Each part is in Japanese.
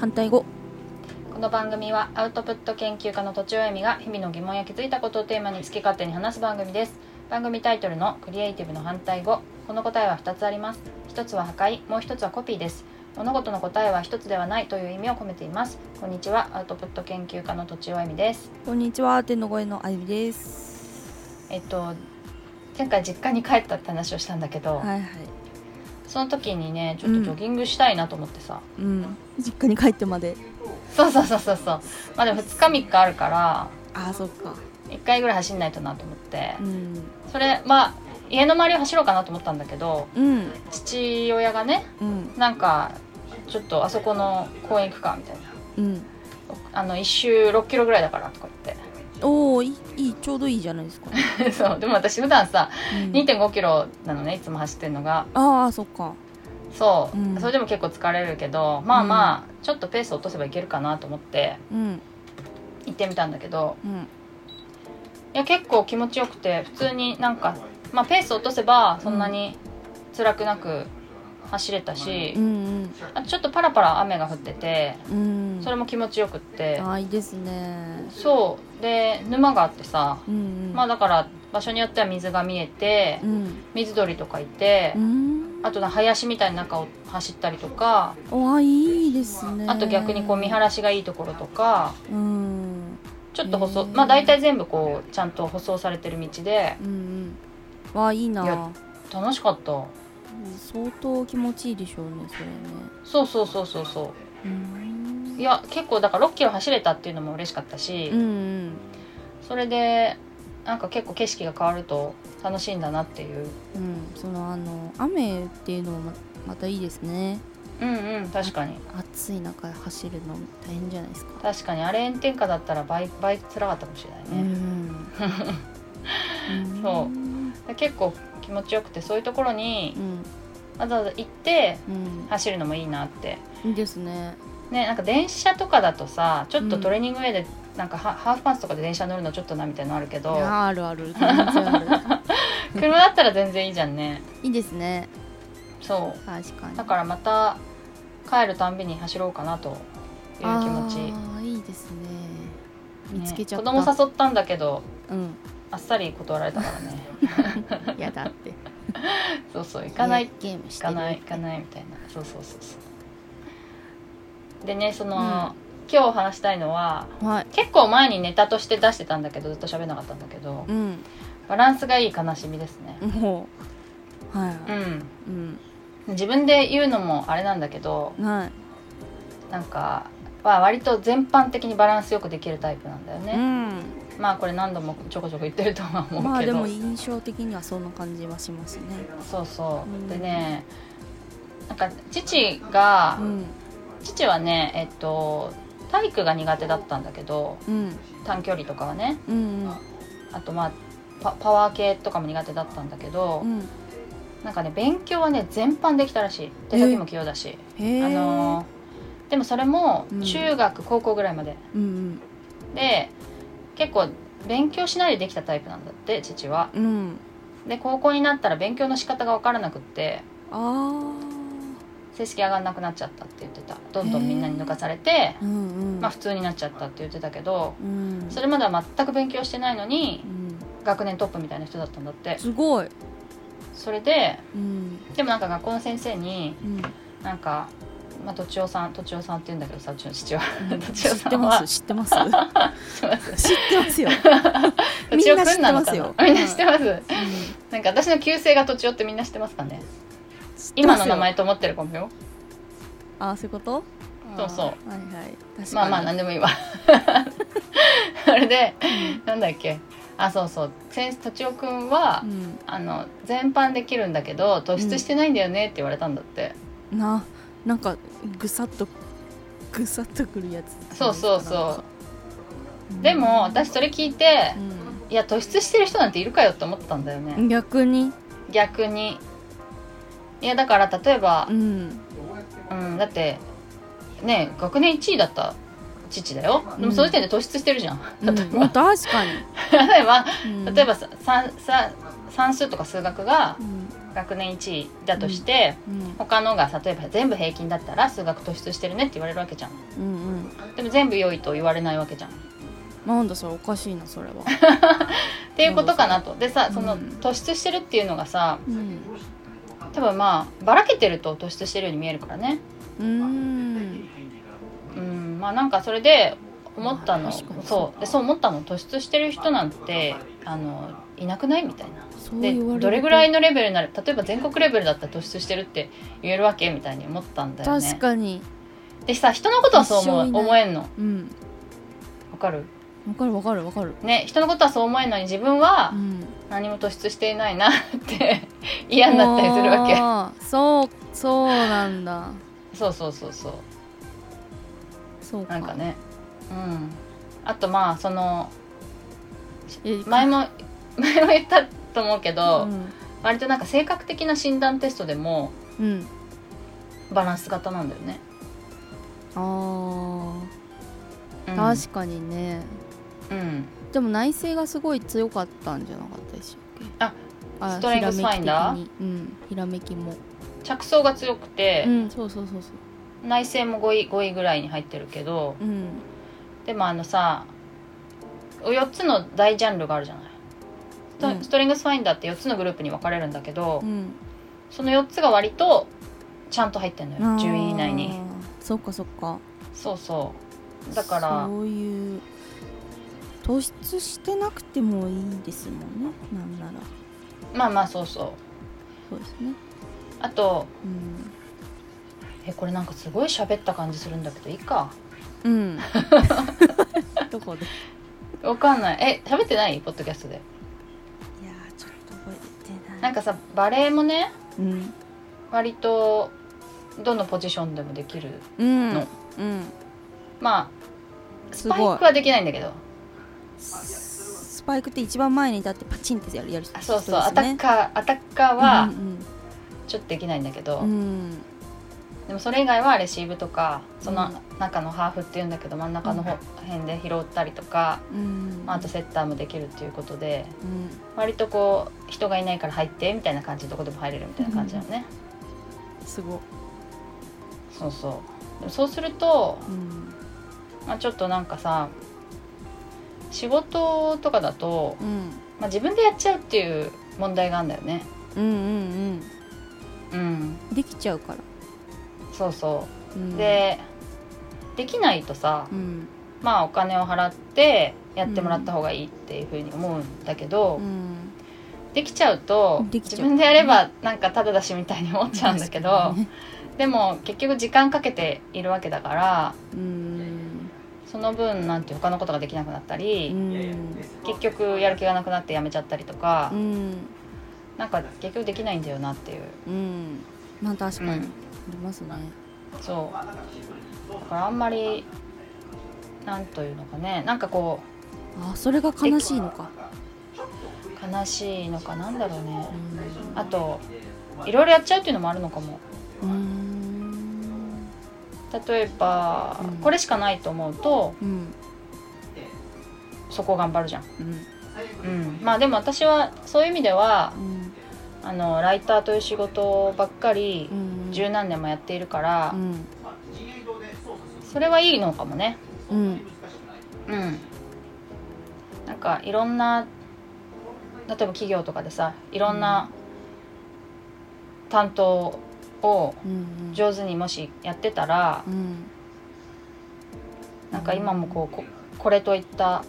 反対語。この番組はアウトプット研究家のとちおえみが日々の疑問や気づいたことをテーマに好き勝手に話す番組です。番組タイトルのクリエイティブの反対語。この答えは2つあります。1つは破壊。もう1つはコピーです。物事の答えは1つではない。という意味を込めています。こんにちは。アウトプット研究家のとちおえみです。こんにちは。天の声のあゆみです。えっと前回実家に帰ったって話をしたんだけど、はいはいその時にねちょっとジョギングしたいなと思ってさ、うん。実家に帰ってまで。そうそうそうそうそう。まあでも2日3日あるからああそっか。1回ぐらい走んないとなと思って。うん。それまあ家の周りを走ろうかなと思ったんだけどうん。父親がねうん。なんかちょっとあそこの公園行くかみたいな。うん。あの1周6キロぐらいだからとか言おおいいちょうどいいじゃないですか、そうでも私普段さうん。2 5キロなのねいつも走ってるのが。ああそっか。そう、うん。それでも結構疲れるけどまあまあ、ちょっとペース落とせばいけるかなと思ってうん。行ってみたんだけどうん。いや結構気持ちよくて普通になんか、まあ、ペース落とせばそんなに辛くなく走れたし、うんあとちょっとパラパラ雨が降っててうん。うんそれも気持ちよくって、ああいいですね。そう。で沼があってさ、うんうん。まあだから場所によっては水が見えて、うん。水鳥とかいて、うん。あとな林みたいな中を走ったりとかおあいいですね。あと逆にこう見晴らしがいいところとかうん。ちょっと舗装、へー。まあ大体全部こうちゃんと舗装されてる道でうんうん。わあいいな楽しかった相当気持ちいいでしょうねそれね。そうそうそうそうそう。うん。いや結構だから6キロ走れたっていうのも嬉しかったし、うんうん。それでなんか結構景色が変わると楽しいんだなっていう。うん。そのあの雨っていうのもままたいいですね。うんうん確かに。暑い中走るの大変じゃないですか。確かに。あれ炎天下だったら倍倍辛かったかもしれないね、ん そう。で結構気持ちよくてそういうところにうん。わざわざ行ってうん。走るのもいいなって。いいですね。ねなんか電車とかだとさちょっとトレーニングウェイでなんかハ,、ハーフパンツとかで電車乗るのちょっとなみたいなのあるけいどやあるある。車だったら全然いいじゃんね。いいですね。そ確かに。うだからまた帰るたんびに走ろうかなという気持ち。あーいいですね。見つけちゃっね、た、子供誘ったんだけどうんあっさり断られたからね。やだって。そうそう行かない。ゲームしてる行かない行かないみたいな。そうそうそうそう。でねその、うん。今日話したいのははい。結構前にネタとして出してたんだけどずっと喋んなかったんだけどうん。バランスがいい悲しみですね。もう。はい、うん。うん。自分で言うのもあれなんだけどはい。なんかは割と全般的にバランスよくできるタイプなんだよね、うんまあこれ何度もちょこちょこ言ってるとは思うけど、まあでも印象的にはそんな感じはしますね。そうそう、うん。でねなんか父が、うん。父はねえっと体育が苦手だったんだけどうん。短距離とかはね。うんあとまあパパワー系とかも苦手だったんだけど、うん。なんかね勉強はね全般できたらしい。手先も器用だし、あのーでもそれもうん。中学、高校ぐらいまで。うん。で結構勉強しないでできたタイプなんだって父は。うん。うんで高校になったら勉強の仕方が分からなくってあ成績上がんなくなっちゃったって言ってた。どんどんみんなに抜かされてあうんうん。まあ普通になっちゃったって言ってたけどうん。それまでは全く勉強してないのにうん。学年トップみたいな人だったんだって。すごい。それでうん。でもなんか学校の先生にうん。なんかまあとちおさんとちおさんって言うんだけどさうちの父は。とちおさんは。す知ってます知ってます。知ってます よ。みんな知ってますよ。なみんな知ってます？うん。なんか私の旧姓がとちおってみんな知ってますかね？今の名前と思ってるかもよ。あそういうこと？そうそう。はいはい。まあまあ何でもいいわ。それでなんだっけ？あそうそう。先とちおくんは、うん。あの全般できるんだけど突出してないんだよねって言われたんだって、ななんかぐさっとぐさっとくるやつ。そうそうそう。なんか。でも私それ聞いて、ういや突出してる人なんているかよって思ったんだよね、ん逆に？逆に。いやだから例えばう、ん。うん、だってね学年1位だった父だよ。でもうんその時点で突出してるじゃん、うん。例えば。もう確かに。例えばうん。例えばさ算数とか数学がうん学年1位だとして、うん他のが例えば全部平均だったら数学突出してるねって言われるわけじゃん。うんうん。でも全部良いと言われないわけじゃん。っなんだそれおかしいなそれは。ていうことかなと。でさうんその突出してるっていうのがさうん。多分まあばらけてると突出してるように見えるからね。うーん。うんまあなんかそれで思ったのそうでそう思ったの突出してる人なんてあのいなくないみたいなでどれぐらいのレベルになる例えば全国レベルだったら突出してるって言えるわけみたいに思ったんだよね。確かに。でさ人のことはそう思う思えんの？うん。わかる？わかるわかるわかる。ね人のことはそう思えんのに自分はうん。何も突出していないなって 嫌になったりするわけ。そうそうなんだ。そうそうそうそう。そうか。なんかね。うん。あとまあそのえ前も前も言ったと思うけど、うん。割となんか性格的な診断テストでもうん。バランス型なんだよね、あー。うん、確かにね。うん。でも内政がすごい強かったんじゃなかったでしたっけ？あストレングスファインダー？うん。ひらめきも。着想が強くてう、んそうそうそうそう。内政も5位 ,5 位ぐらいに入ってるけどうん。でもあのさ4つの大ジャンルがあるじゃない？うん。ストレングスファインダーって4つのグループに分かれるんだけど、うん。その4つが割とちゃんと入ってんのよあー。10位以内に。そっかそっか。そうそう。だからそういう突出してなくてもいいですもんね。なんなら。まあまあそうそう。そうですね。あとうん。えこれなんかすごい喋った感じするんだけどいいか？うん。どこで？いわかんない。え喋ってない？ポッドキャストでなんかさバレエもねうん。割とどのポジションでもできるうん。のうん。まあスパイクはできないんだけど。スパイクって一番前に立ってパチンってやるやる人あそうそう、アタッねカーアタッカーはうんちょっとできないんだけど、うんうんでもそれ以外はレシーブとかそのうん中のハーフっていうんだけど真ん中の方辺で拾ったりとか、うん。まあ、あとセッターもできるっていうことでうん。割とこう人がいないから入ってみたいな感じでどこでも入れるみたいな感じだよね、すご。いそうそう。でもそうすると、うん。まあ、ちょっとなんかさ仕事とかだと、うん。まあ、自分でやっちゃうっていう問題があるんだよね。うんうんうん。うん。できちゃうからそうそう。ん。うでできないとさうん。まあお金を払ってやってもらった方がいいっていうふうに思うんだけど、うん。できちゃうと自分でやればなんかただだしみたいに思っちゃうんだけど、ねでも結局時間かけているわけだからうん。その分なんて他のことができなくなったうり、ん。結局やる気がなくなってやめちゃったりとか、うん。なんか結局できないんだよなっていう。うん。まあ確かに。あうんりますね。そう。だからあんまりなんというのかね。なんかこあそれが悲しいのか。う悲しいのかなんだろうね。うん。あといろいろやっちゃうっていうのもあるのかも。うん。例えば、うん。これしかないと思うとうん。そこ頑張るじゃん。うん。うん、まあでも私はそういう意味ではうんあのライターという仕事ばっかりうん十何年もやっているから、うん。それはいいのかもね。うん。うん。なんかいろんな例えば企業とかでさいろんな担当をうん上手にもしやってたらうん。なんか今もこうここれといった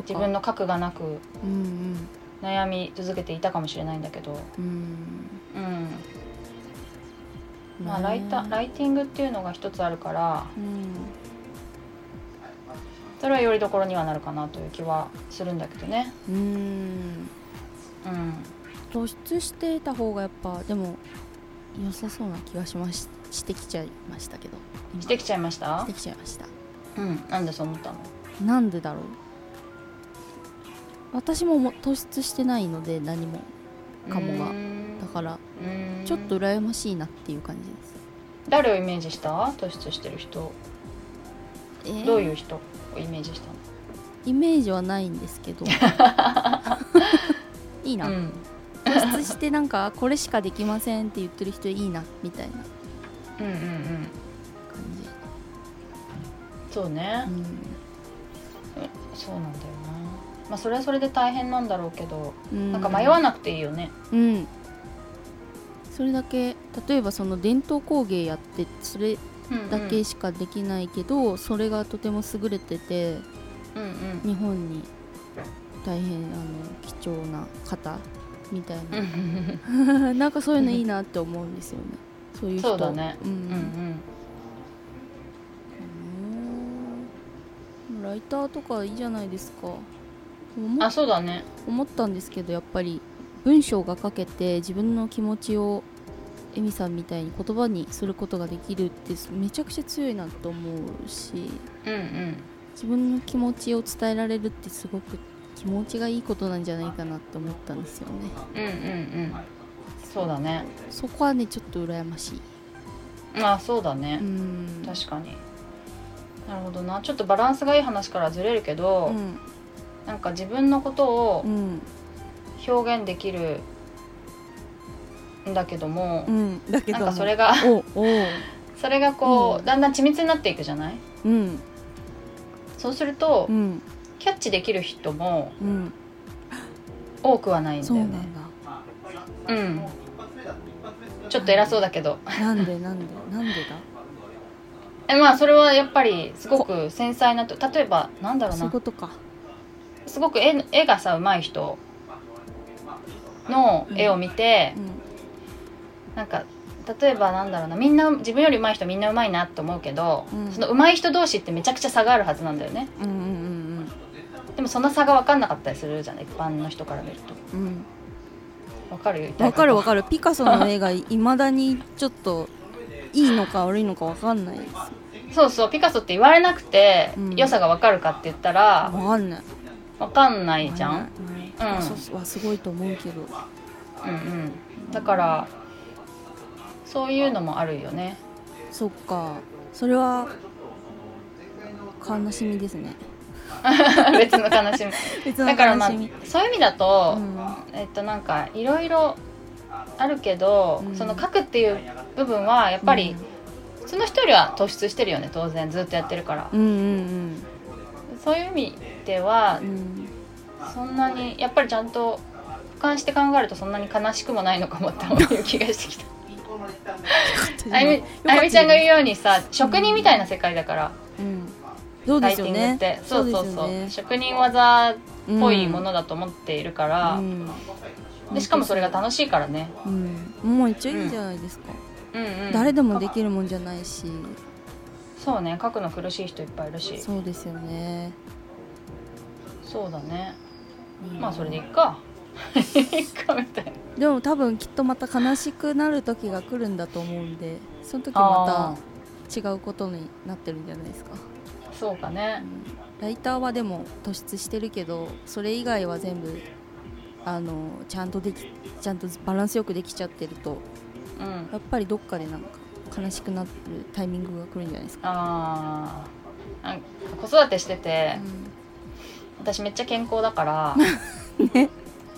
自分の核がなくうん悩み続けていたかもしれないんだけど、うん。うんうんまあ、ライタライティングっていうのが一つあるから。うん。それはよりどころにはなるかなという気はするんだけどね。うん。うん、突出してた方がやっぱでも良さそうな気がしまししてきちゃいましたけど。今。してきちゃいまししたてきちゃいました。うん、なんでそう思ったの？なんでだろう？私もも突出してないので何もかもが。だからちょっと羨ましいなっていう感じです、誰をイメージした？突出してる人。えー？どういう人？をイメージしたイメージはないんですけど。いいな、の、うん、突突出してなんかこれしかできませんって言ってる人いいなみたいな。うんうんうん。感そうね、じ、そうなんだよなまあそれはそれで大変なんだろうけど、うん、なんか迷わなくていいよね。うん。それだけ例えばその伝統工芸やってそれだけしかできないけど、それがとても優れててうんうん。日本に大変あの貴重な方みたいうんうな なんかそういうのいいなって思うんですよね。そういう人。そうだね。うんうん。うんうん。ライターとかいいじゃないですか。思あそうだね。思ったんですけどやっぱり文章が書けて自分の気持ちをエミさんみたいに言葉にすることができるってめちゃくちゃ強いなと思うしうんうん。自分の気持ちを伝えられるってすごく気持ちがいいことなんじゃないかなって思ったんですよね。うんうんうん。そうだね。そこはねちょっと羨ましい。あそうだね。う、ん。確かに。なるほどな。ちょっとバランスがいい話からずれるけど、うんなんか自分のことをうん。表現できるんだけども、うん。だけどなんもかそれが それがこう、うん。だんだん緻密になっていくじゃない？うん。そうすると、うんキャッチできる人もうん。多くはないんだよね。そうなんちょっと偉そうだけど。なんでなんでなんでえまあそれはやっぱりすごく繊細なと例えばなんだろだうな。そういうことかすごく絵絵がさ上手い人の絵を見て、うん。なんか例えばなんだろうなみんな自分より上手い人みんな上手いなって思うけど、うん。その上手い人同士ってめちゃくちゃ差があるはずなんだよね。うんうんでもその差が分かんなかったりするじゃない？一般の人から見ると。うん。うん分かるわかるわかる。ピカソの絵がいまだにちょっといいのか悪いのかわかんないです。そうそうピカソって言われなくて、うん。良さが分かるかって言ったらわかんない分かんないじゃん、わかん。はすごいと思うけど。うんうん。だからそういうのもあるよね。そっか。それは悲しみですね。別の悲しみ。別のだからまあ悲しみそういう意味だと、うん。えっとなんかいろいろあるけど、うん。その書くっていう部分はやっぱり、その人よりは突出してるよね当然。ずっとやってるから、うんうんそういう意味ではうんうんそんなにやっぱりちゃんと俯瞰して考えるとそんなに悲しくもないのかもって思う気がしてきた。あゆみちゃんが言うようにさ職人みたいな世界だから、うん。そうライですよね。ティングって。そうそうそう。ね。職人技っぽいものだと思っているから、うん。でしかもそれが楽しいからね、うん。もう一応いいんじゃないですか、うんうん、誰でもできるもんじゃないしそうね書くの苦しい人いっぱいいるし。そうですよね、そうだね。うんまあそれでいっか。いっかみたいな。でも多分きっとまた悲しくなる時が来るんだと思うんでその時まあた違うことになってるんじゃないですか、ーそうかうねん。ライターはでも突出してるけどそれ以外は全部あのちゃんとできちゃんとバランスよくできちゃってるとうん。やっぱりどっかでなんか悲しくなるタイミングが来るんじゃないですか、あー。なんか子育てしてて私めっちゃ健康だからうん ね。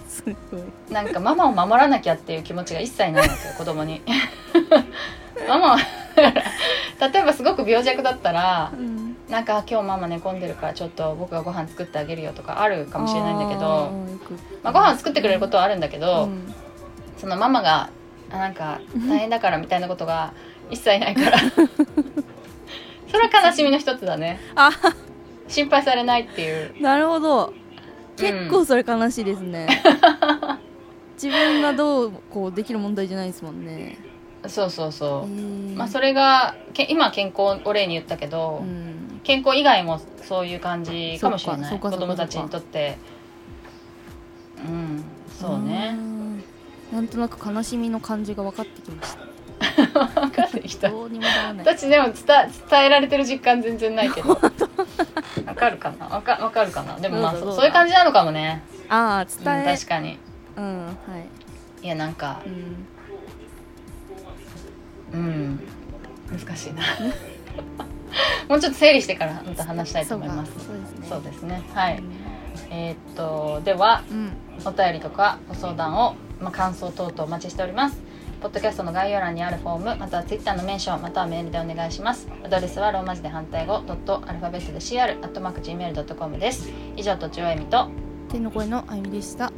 すごい。なんかママを守らなきゃっていう気持ちが一切ないわけよ 子供に。ママは例えばすごく病弱だったらうん。なんか今日ママ寝込んでるからちょっと僕がご飯作ってあげるよとかあるかもしれないんだけあどまあ、ご飯作ってくれることはあるんだけど、うん。そのママがあなんか大変だからみたいなことが一切ないから。それは悲しみの一つだね。あ。心配されないっていう。なるほど。結構それ悲しいですね、自分がどうこうできる問題じゃないですもんね。そうそうそう、ままあそれがけ今健康を例に言ったけど、うん。健康以外もそういう感じかもしれない。子供たちにとって。うん。そうね。んなんとなく悲しみの感じが分かってきました。分かってきた。どうにもならない。私でも伝伝えられてる実感全然ないけど。わかるかな？わかわかるかな？でもまあそういう感じなのかもね、ああうん、伝え確かに。うんはい。いやなんかうん。うん難しいな。もうちょっと整理してからまた話したいと思います。そうですね。ね。はい。えーっとではうん。お便りとかご相談をまあ、感想等々お待ちしております。ポッドキャストの概要欄にあるフォームまたはツイッターのメンションまたはメールでお願いします。アドレスはローマ字で反対語ドットアルファベットで CR アットマーク Gmail.com です。以上とちおえみと天の声のあゆみでした。